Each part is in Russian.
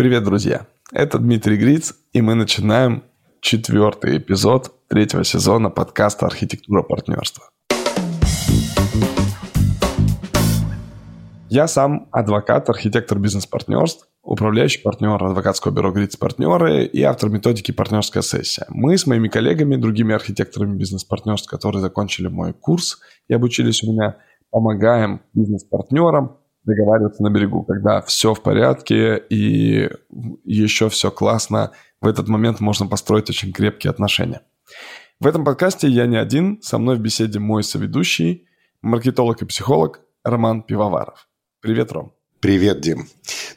Привет, друзья! Это Дмитрий Гриц, и мы начинаем четвертый эпизод третьего сезона подкаста «Архитектура партнерства». Я сам адвокат, архитектор бизнес-партнерств, управляющий партнер адвокатского бюро «Гриц Партнеры» и автор методики «Партнерская сессия». Мы с моими коллегами, другими архитекторами бизнес-партнерств, которые закончили мой курс и обучились у меня, помогаем бизнес-партнерам договариваться на берегу, когда все в порядке и еще все классно. В этот момент можно построить очень крепкие отношения. В этом подкасте я не один, со мной в беседе мой соведущий, маркетолог и психолог Роман Пивоваров. Привет, Ром. Привет, Дим.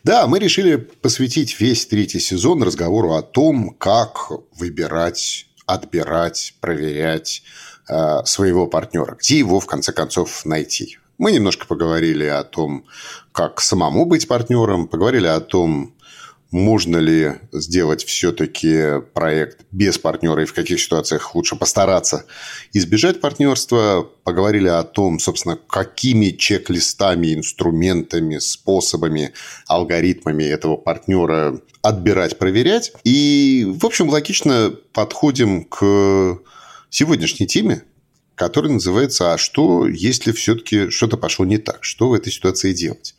Да, мы решили посвятить весь третий сезон разговору о том, как выбирать, отбирать, проверять э, своего партнера, где его в конце концов найти. Мы немножко поговорили о том, как самому быть партнером, поговорили о том, можно ли сделать все-таки проект без партнера и в каких ситуациях лучше постараться избежать партнерства. Поговорили о том, собственно, какими чек-листами, инструментами, способами, алгоритмами этого партнера отбирать, проверять. И, в общем, логично подходим к сегодняшней теме, который называется «А что, если все-таки что-то пошло не так? Что в этой ситуации делать?»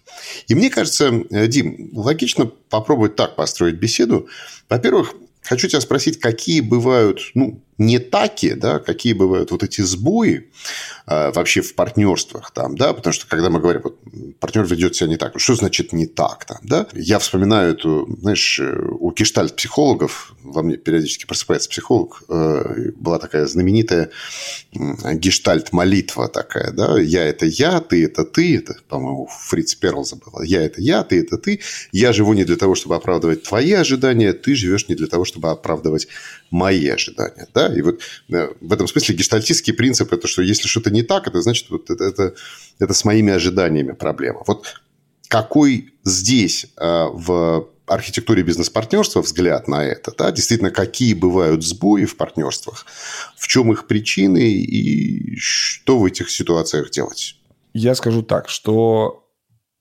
И мне кажется, э, Дим, логично попробовать так построить беседу. Во-первых, хочу тебя спросить, какие бывают, ну, не таки, да, какие бывают вот эти сбои э, вообще в партнерствах там, да, потому что когда мы говорим, вот, партнер ведет себя не так, что значит не так там, да? Я вспоминаю эту, знаешь, у гештальт-психологов, во мне периодически просыпается психолог, э, была такая знаменитая гештальт-молитва такая, да, я это я, ты это ты, это, по-моему, Фриц Перл забыла, я это я, ты это ты, я живу не для того, чтобы оправдывать твои ожидания, ты живешь не для того, чтобы оправдывать мои ожидания, да, и вот э, в этом смысле гештальтистский принцип – это что если что-то не так, это значит, вот это, это, это с моими ожиданиями проблема. Вот какой здесь э, в архитектуре бизнес-партнерства взгляд на это, да, действительно, какие бывают сбои в партнерствах, в чем их причины и что в этих ситуациях делать? Я скажу так, что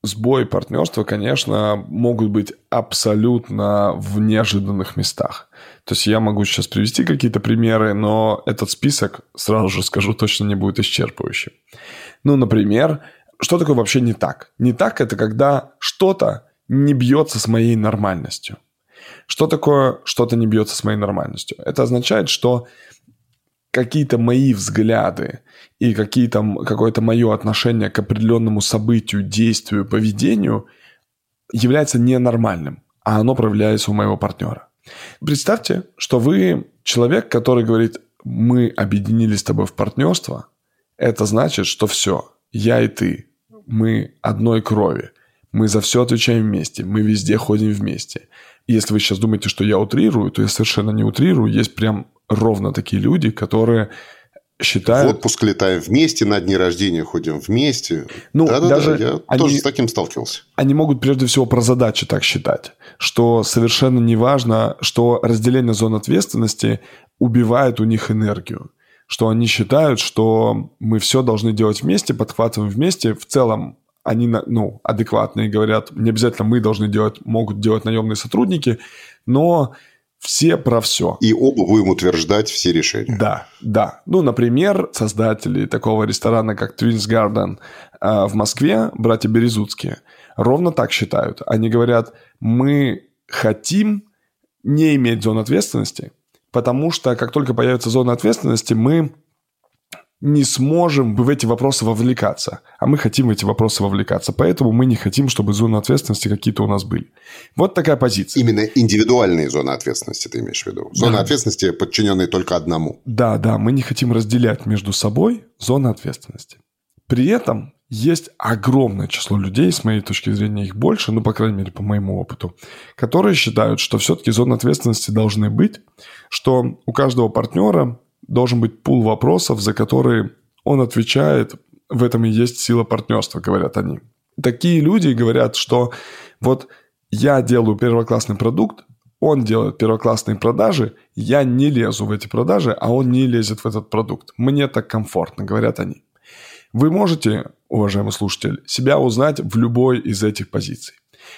сбои партнерства, конечно, могут быть абсолютно в неожиданных местах. То есть я могу сейчас привести какие-то примеры, но этот список, сразу же скажу, точно не будет исчерпывающим. Ну, например, что такое вообще не так? Не так это когда что-то не бьется с моей нормальностью. Что такое что-то не бьется с моей нормальностью? Это означает, что какие-то мои взгляды и какие-то, какое-то мое отношение к определенному событию, действию, поведению является ненормальным, а оно проявляется у моего партнера. Представьте, что вы человек, который говорит, мы объединились с тобой в партнерство, это значит, что все, я и ты, мы одной крови, мы за все отвечаем вместе, мы везде ходим вместе. Если вы сейчас думаете, что я утрирую, то я совершенно не утрирую. Есть прям ровно такие люди, которые считают... В отпуск летаем вместе, на дни рождения ходим вместе. Ну, да, да, даже да, я они, тоже с таким сталкивался. Они могут прежде всего про задачи так считать, что совершенно не важно, что разделение зон ответственности убивает у них энергию что они считают, что мы все должны делать вместе, подхватываем вместе. В целом они ну, адекватные, говорят, не обязательно мы должны делать, могут делать наемные сотрудники, но все про все. И оба будем утверждать все решения. Да, да. Ну, например, создатели такого ресторана, как Twins Garden э, в Москве, братья Березутские, ровно так считают. Они говорят, мы хотим не иметь зон ответственности, потому что как только появится зона ответственности, мы не сможем в эти вопросы вовлекаться. А мы хотим в эти вопросы вовлекаться. Поэтому мы не хотим, чтобы зоны ответственности какие-то у нас были. Вот такая позиция. Именно индивидуальные зоны ответственности ты имеешь в виду? Зоны да. ответственности, подчиненные только одному. Да, да. Мы не хотим разделять между собой зоны ответственности. При этом есть огромное число людей, с моей точки зрения их больше, ну, по крайней мере, по моему опыту, которые считают, что все-таки зоны ответственности должны быть, что у каждого партнера должен быть пул вопросов, за которые он отвечает. В этом и есть сила партнерства, говорят они. Такие люди говорят, что вот я делаю первоклассный продукт, он делает первоклассные продажи, я не лезу в эти продажи, а он не лезет в этот продукт. Мне так комфортно, говорят они. Вы можете, уважаемый слушатель, себя узнать в любой из этих позиций.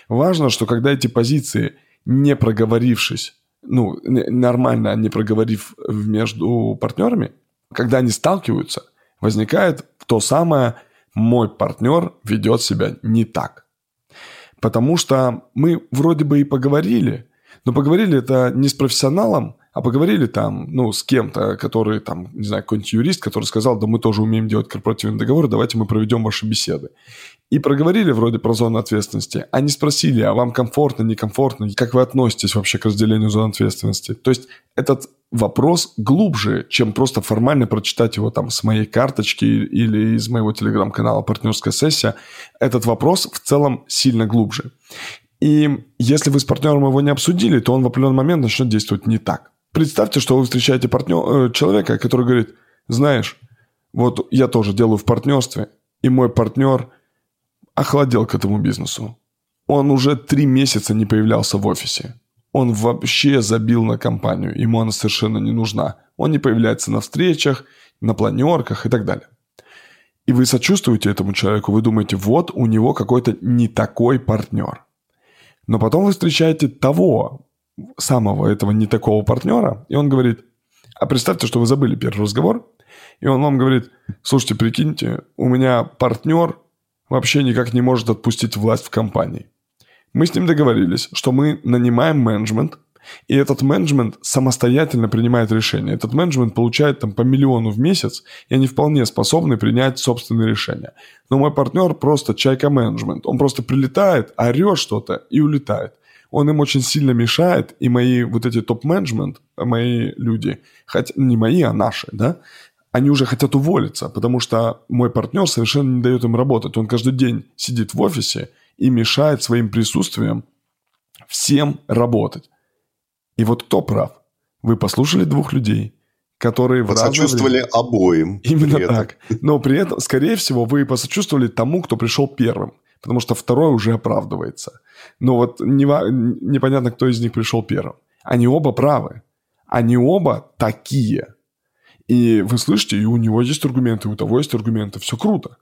Важно, что когда эти позиции не проговорившись, ну, нормально не проговорив между партнерами, когда они сталкиваются, возникает то самое «мой партнер ведет себя не так». Потому что мы вроде бы и поговорили, но поговорили это не с профессионалом, а поговорили там, ну, с кем-то, который там, не знаю, какой-нибудь юрист, который сказал, да мы тоже умеем делать корпоративные договоры, давайте мы проведем ваши беседы. И проговорили вроде про зону ответственности, не спросили, а вам комфортно, некомфортно, как вы относитесь вообще к разделению зон ответственности. То есть этот вопрос глубже, чем просто формально прочитать его там с моей карточки или из моего телеграм-канала «Партнерская сессия». Этот вопрос в целом сильно глубже. И если вы с партнером его не обсудили, то он в определенный момент начнет действовать не так. Представьте, что вы встречаете партнер, э, человека, который говорит, знаешь, вот я тоже делаю в партнерстве, и мой партнер охладел к этому бизнесу. Он уже три месяца не появлялся в офисе. Он вообще забил на компанию, ему она совершенно не нужна. Он не появляется на встречах, на планерках и так далее. И вы сочувствуете этому человеку, вы думаете, вот у него какой-то не такой партнер. Но потом вы встречаете того, самого этого не такого партнера, и он говорит, а представьте, что вы забыли первый разговор, и он вам говорит, слушайте, прикиньте, у меня партнер вообще никак не может отпустить власть в компании. Мы с ним договорились, что мы нанимаем менеджмент, и этот менеджмент самостоятельно принимает решения. Этот менеджмент получает там по миллиону в месяц, и они вполне способны принять собственные решения. Но мой партнер просто чайка менеджмент. Он просто прилетает, орет что-то и улетает он им очень сильно мешает, и мои вот эти топ-менеджмент, мои люди, хотя не мои, а наши, да, они уже хотят уволиться, потому что мой партнер совершенно не дает им работать. Он каждый день сидит в офисе и мешает своим присутствием всем работать. И вот кто прав? Вы послушали двух людей, которые в Посочувствовали время... обоим. Именно так. Но при этом, скорее всего, вы посочувствовали тому, кто пришел первым потому что второй уже оправдывается. Но вот не, непонятно, кто из них пришел первым. Они оба правы. Они оба такие. И вы слышите, и у него есть аргументы, и у того есть аргументы. Все круто.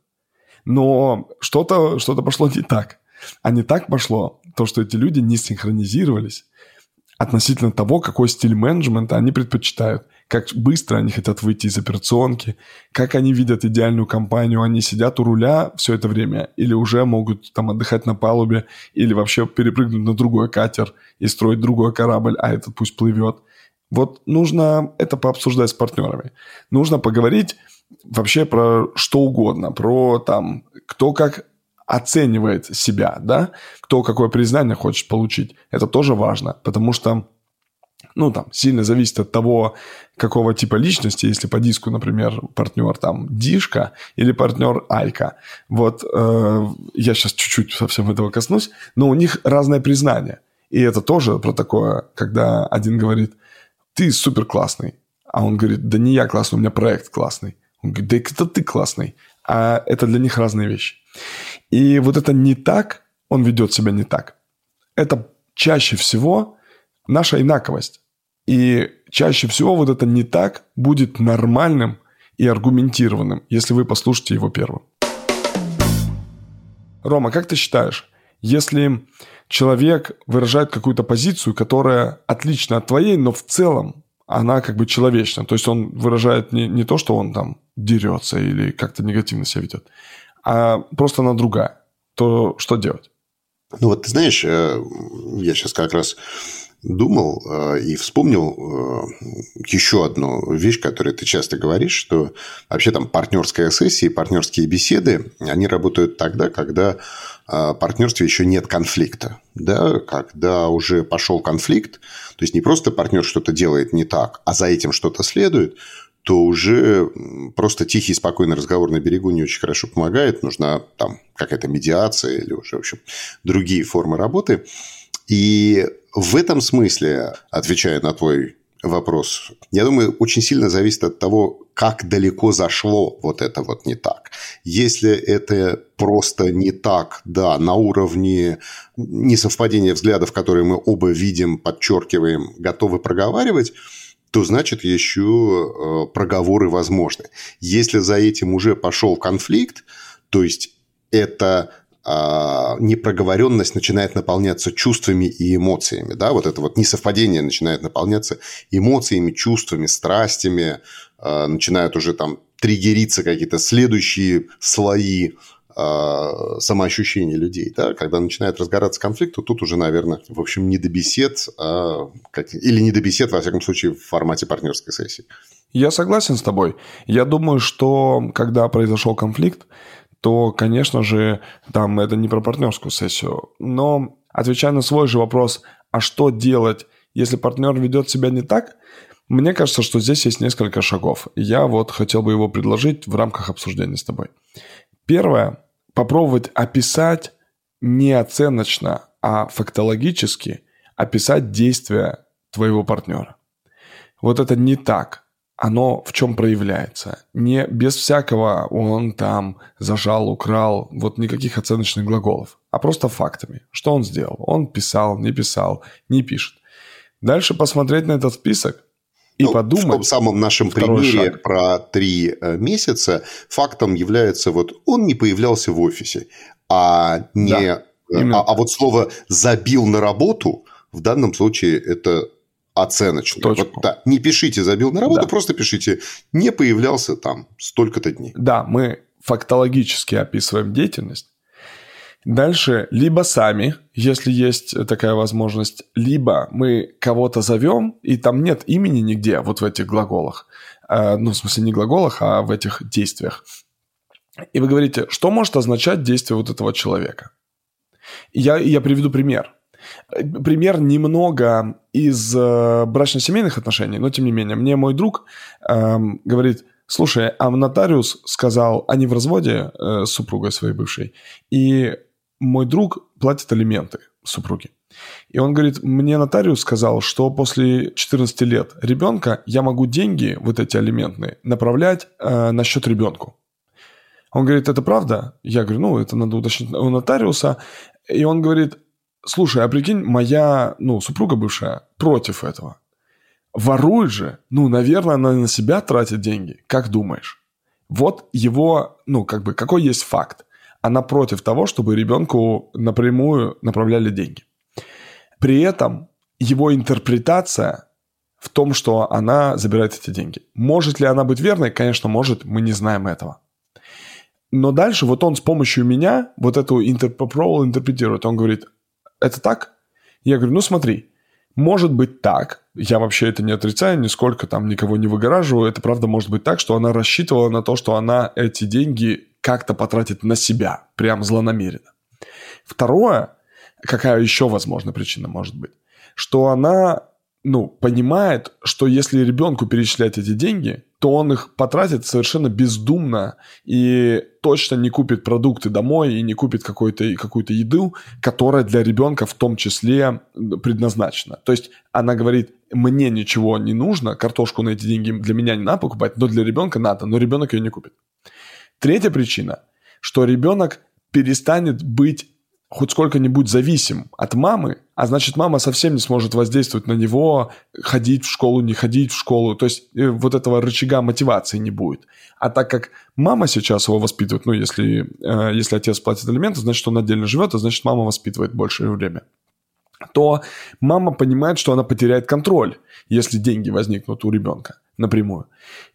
Но что-то что пошло не так. А не так пошло то, что эти люди не синхронизировались относительно того, какой стиль менеджмента они предпочитают как быстро они хотят выйти из операционки, как они видят идеальную компанию, они сидят у руля все это время или уже могут там отдыхать на палубе или вообще перепрыгнуть на другой катер и строить другой корабль, а этот пусть плывет. Вот нужно это пообсуждать с партнерами. Нужно поговорить вообще про что угодно, про там, кто как оценивает себя, да, кто какое признание хочет получить. Это тоже важно, потому что ну, там, сильно зависит от того, какого типа личности, если по диску, например, партнер там Дишка или партнер Айка. Вот э, я сейчас чуть-чуть совсем этого коснусь, но у них разное признание. И это тоже про такое, когда один говорит, ты супер классный, а он говорит, да не я классный, у меня проект классный. Он говорит, да это ты классный. А это для них разные вещи. И вот это не так, он ведет себя не так. Это чаще всего наша инаковость. И чаще всего вот это не так будет нормальным и аргументированным, если вы послушаете его первым. Рома, как ты считаешь, если человек выражает какую-то позицию, которая отлична от твоей, но в целом она как бы человечна, то есть он выражает не, не то, что он там дерется или как-то негативно себя ведет, а просто она другая, то что делать? Ну вот ты знаешь, э, я сейчас как раз думал э, и вспомнил э, еще одну вещь, которую ты часто говоришь, что вообще там партнерская сессия и партнерские беседы, они работают тогда, когда э, в партнерстве еще нет конфликта. Да? Когда уже пошел конфликт, то есть не просто партнер что-то делает не так, а за этим что-то следует, то уже просто тихий, спокойный разговор на берегу не очень хорошо помогает. Нужна там какая-то медиация или уже, в общем, другие формы работы. И в этом смысле, отвечая на твой вопрос, я думаю, очень сильно зависит от того, как далеко зашло вот это вот не так. Если это просто не так, да, на уровне несовпадения взглядов, которые мы оба видим, подчеркиваем, готовы проговаривать, то значит еще э, проговоры возможны. Если за этим уже пошел конфликт, то есть это а, непроговоренность начинает наполняться чувствами и эмоциями. Да? Вот это вот несовпадение начинает наполняться эмоциями, чувствами, страстями. А, начинают уже там триггериться какие-то следующие слои а, самоощущения людей. Да? Когда начинает разгораться конфликт, то тут уже, наверное, в общем, не до бесед, а как... или не до бесед, во всяком случае, в формате партнерской сессии. Я согласен с тобой. Я думаю, что когда произошел конфликт, то, конечно же, там это не про партнерскую сессию. Но отвечая на свой же вопрос, а что делать, если партнер ведет себя не так, мне кажется, что здесь есть несколько шагов. Я вот хотел бы его предложить в рамках обсуждения с тобой. Первое. Попробовать описать не оценочно, а фактологически описать действия твоего партнера. Вот это не так оно в чем проявляется. Не без всякого он там зажал, украл, вот никаких оценочных глаголов, а просто фактами. Что он сделал? Он писал, не писал, не пишет. Дальше посмотреть на этот список и ну, подумать. В том самом нашем примере шаг. про три э, месяца фактом является вот он не появлялся в офисе, а не да, а, а вот слово забил на работу в данном случае это оценочно. Точку. Вот, да, не пишите «забил на работу», да. просто пишите «не появлялся там столько-то дней». Да, мы фактологически описываем деятельность. Дальше либо сами, если есть такая возможность, либо мы кого-то зовем, и там нет имени нигде, вот в этих глаголах. Э, ну, в смысле, не глаголах, а в этих действиях. И вы говорите, что может означать действие вот этого человека? я, я приведу пример пример немного из э, брачно-семейных отношений, но тем не менее, мне мой друг э, говорит, слушай, а нотариус сказал, они в разводе э, с супругой своей бывшей, и мой друг платит алименты супруге. И он говорит, мне нотариус сказал, что после 14 лет ребенка я могу деньги, вот эти алиментные, направлять э, на счет ребенку. Он говорит, это правда? Я говорю, ну, это надо уточнить у нотариуса. И он говорит, Слушай, а прикинь, моя, ну, супруга бывшая против этого. Ворует же. Ну, наверное, она на себя тратит деньги. Как думаешь? Вот его, ну, как бы, какой есть факт? Она против того, чтобы ребенку напрямую направляли деньги. При этом его интерпретация в том, что она забирает эти деньги. Может ли она быть верной? Конечно, может, мы не знаем этого. Но дальше вот он с помощью меня вот эту интерпропробовал интерпретирует. Он говорит, это так? Я говорю, ну смотри, может быть так, я вообще это не отрицаю, нисколько там никого не выгораживаю, это правда может быть так, что она рассчитывала на то, что она эти деньги как-то потратит на себя, прям злонамеренно. Второе, какая еще возможная причина может быть, что она ну, понимает, что если ребенку перечислять эти деньги, то он их потратит совершенно бездумно и точно не купит продукты домой и не купит какую-то какую еду, которая для ребенка в том числе предназначена. То есть она говорит, мне ничего не нужно, картошку на эти деньги для меня не надо покупать, но для ребенка надо, но ребенок ее не купит. Третья причина, что ребенок перестанет быть хоть сколько-нибудь зависим от мамы, а значит, мама совсем не сможет воздействовать на него, ходить в школу, не ходить в школу. То есть э, вот этого рычага мотивации не будет. А так как мама сейчас его воспитывает, ну, если, э, если отец платит алименты, значит, он отдельно живет, а значит, мама воспитывает большее время то мама понимает, что она потеряет контроль, если деньги возникнут у ребенка напрямую.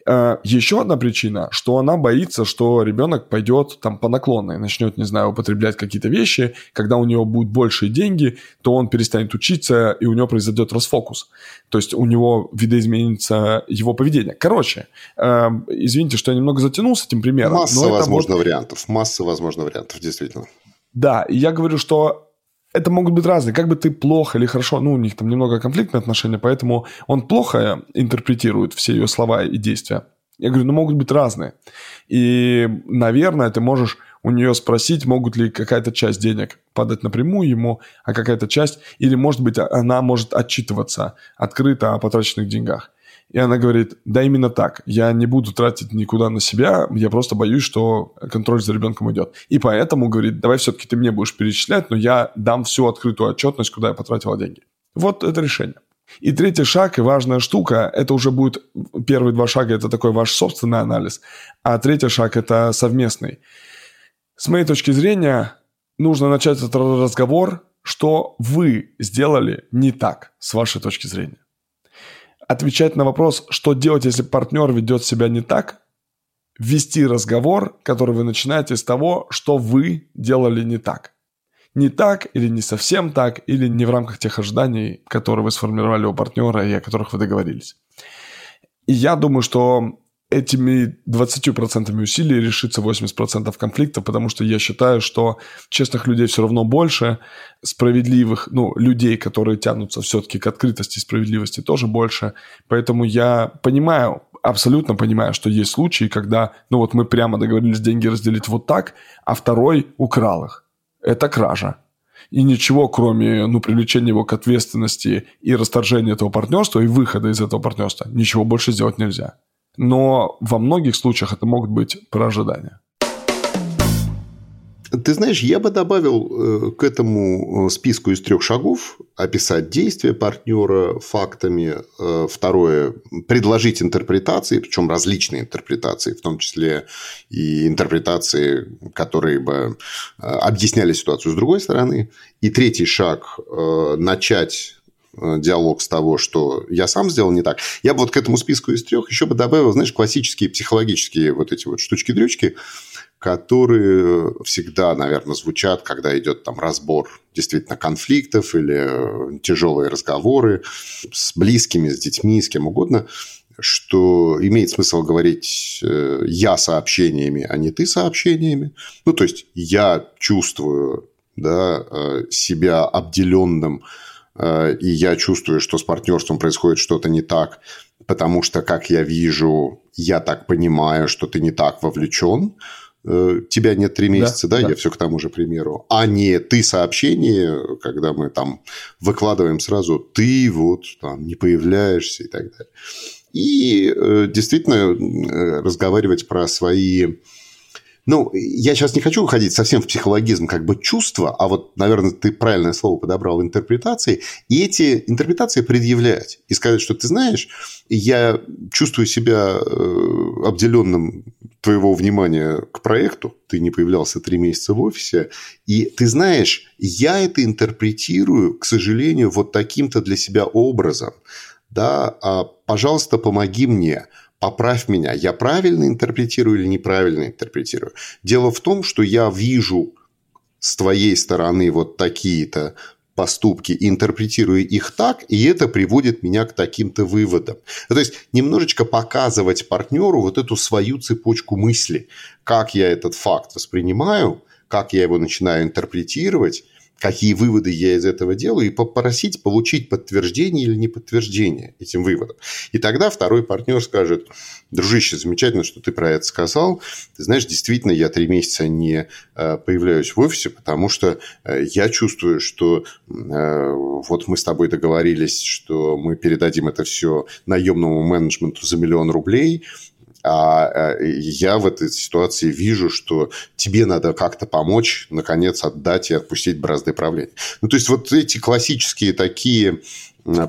А, Еще одна причина, что она боится, что ребенок пойдет там по наклонной, начнет, не знаю, употреблять какие-то вещи, когда у него будут большие деньги, то он перестанет учиться, и у него произойдет расфокус. То есть у него видоизменится его поведение. Короче, э, извините, что я немного затянул с этим примером. Масса возможных вот... вариантов, масса возможных вариантов, действительно. Да, и я говорю, что это могут быть разные. Как бы ты плохо или хорошо, ну, у них там немного конфликтные отношения, поэтому он плохо интерпретирует все ее слова и действия. Я говорю, ну, могут быть разные. И, наверное, ты можешь у нее спросить, могут ли какая-то часть денег падать напрямую ему, а какая-то часть, или, может быть, она может отчитываться открыто о потраченных деньгах. И она говорит, да именно так, я не буду тратить никуда на себя, я просто боюсь, что контроль за ребенком уйдет. И поэтому, говорит, давай все-таки ты мне будешь перечислять, но я дам всю открытую отчетность, куда я потратила деньги. Вот это решение. И третий шаг и важная штука, это уже будет первые два шага, это такой ваш собственный анализ, а третий шаг это совместный. С моей точки зрения, нужно начать этот разговор, что вы сделали не так с вашей точки зрения. Отвечать на вопрос, что делать, если партнер ведет себя не так, вести разговор, который вы начинаете с того, что вы делали не так. Не так или не совсем так, или не в рамках тех ожиданий, которые вы сформировали у партнера и о которых вы договорились. И я думаю, что этими 20% усилий решится 80% конфликтов, потому что я считаю, что честных людей все равно больше, справедливых, ну, людей, которые тянутся все-таки к открытости и справедливости тоже больше. Поэтому я понимаю, абсолютно понимаю, что есть случаи, когда, ну вот мы прямо договорились деньги разделить вот так, а второй украл их. Это кража. И ничего, кроме ну, привлечения его к ответственности и расторжения этого партнерства и выхода из этого партнерства, ничего больше сделать нельзя но во многих случаях это могут быть про ожидания. Ты знаешь, я бы добавил э, к этому э, списку из трех шагов описать действия партнера фактами. Э, второе – предложить интерпретации, причем различные интерпретации, в том числе и интерпретации, которые бы объясняли ситуацию с другой стороны. И третий шаг – начать диалог с того, что я сам сделал не так. Я бы вот к этому списку из трех еще бы добавил, знаешь, классические психологические вот эти вот штучки-дрючки, которые всегда, наверное, звучат, когда идет там разбор действительно конфликтов или э, тяжелые разговоры с близкими, с детьми, с кем угодно, что имеет смысл говорить э, я сообщениями, а не ты сообщениями. Ну, то есть я чувствую да, себя обделенным Э, и я чувствую, что с партнерством происходит что-то не так, потому что, как я вижу, я так понимаю, что ты не так вовлечен, э, тебя нет три месяца, да, да, да, я все к тому же примеру, а не ты сообщение, когда мы там выкладываем сразу, ты вот там не появляешься и так далее. И э, действительно разговаривать про свои ну, я сейчас не хочу уходить совсем в психологизм как бы чувства, а вот, наверное, ты правильное слово подобрал, интерпретации, и эти интерпретации предъявлять. И сказать, что ты знаешь, я чувствую себя э, обделенным твоего внимания к проекту, ты не появлялся три месяца в офисе, и ты знаешь, я это интерпретирую, к сожалению, вот таким-то для себя образом. Да, а, пожалуйста, помоги мне поправь меня, я правильно интерпретирую или неправильно интерпретирую. Дело в том, что я вижу с твоей стороны вот такие-то поступки, интерпретирую их так, и это приводит меня к таким-то выводам. Ну, то есть немножечко показывать партнеру вот эту свою цепочку мысли, как я этот факт воспринимаю, как я его начинаю интерпретировать, какие выводы я из этого делаю, и попросить получить подтверждение или не подтверждение этим выводам. И тогда второй партнер скажет, дружище, замечательно, что ты про это сказал. Ты знаешь, действительно, я три месяца не э, появляюсь в офисе, потому что э, я чувствую, что э, вот мы с тобой договорились, что мы передадим это все наемному менеджменту за миллион рублей, а я в этой ситуации вижу, что тебе надо как-то помочь, наконец, отдать и отпустить бразды правления. Ну, то есть, вот эти классические такие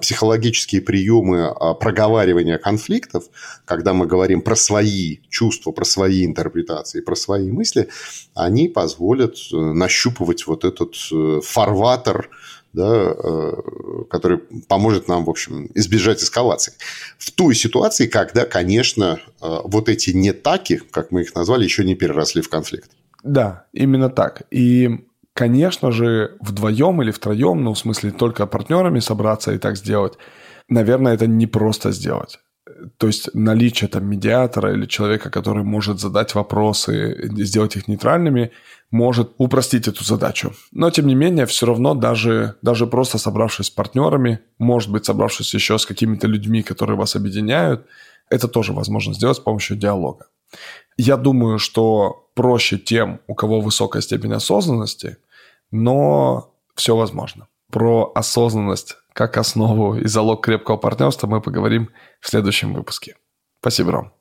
психологические приемы а, проговаривания конфликтов, когда мы говорим про свои чувства, про свои интерпретации, про свои мысли, они позволят э, нащупывать вот этот э, фарватер да, э, который поможет нам, в общем, избежать эскалации. В той ситуации, когда, конечно, э, вот эти не таки, как мы их назвали, еще не переросли в конфликт. Да, именно так. И, конечно же, вдвоем или втроем, ну, в смысле, только партнерами собраться и так сделать, наверное, это не просто сделать. То есть наличие там медиатора или человека, который может задать вопросы, сделать их нейтральными, может упростить эту задачу. Но, тем не менее, все равно даже, даже просто собравшись с партнерами, может быть, собравшись еще с какими-то людьми, которые вас объединяют, это тоже возможно сделать с помощью диалога. Я думаю, что проще тем, у кого высокая степень осознанности, но все возможно. Про осознанность как основу и залог крепкого партнерства мы поговорим в следующем выпуске. Спасибо, Ром.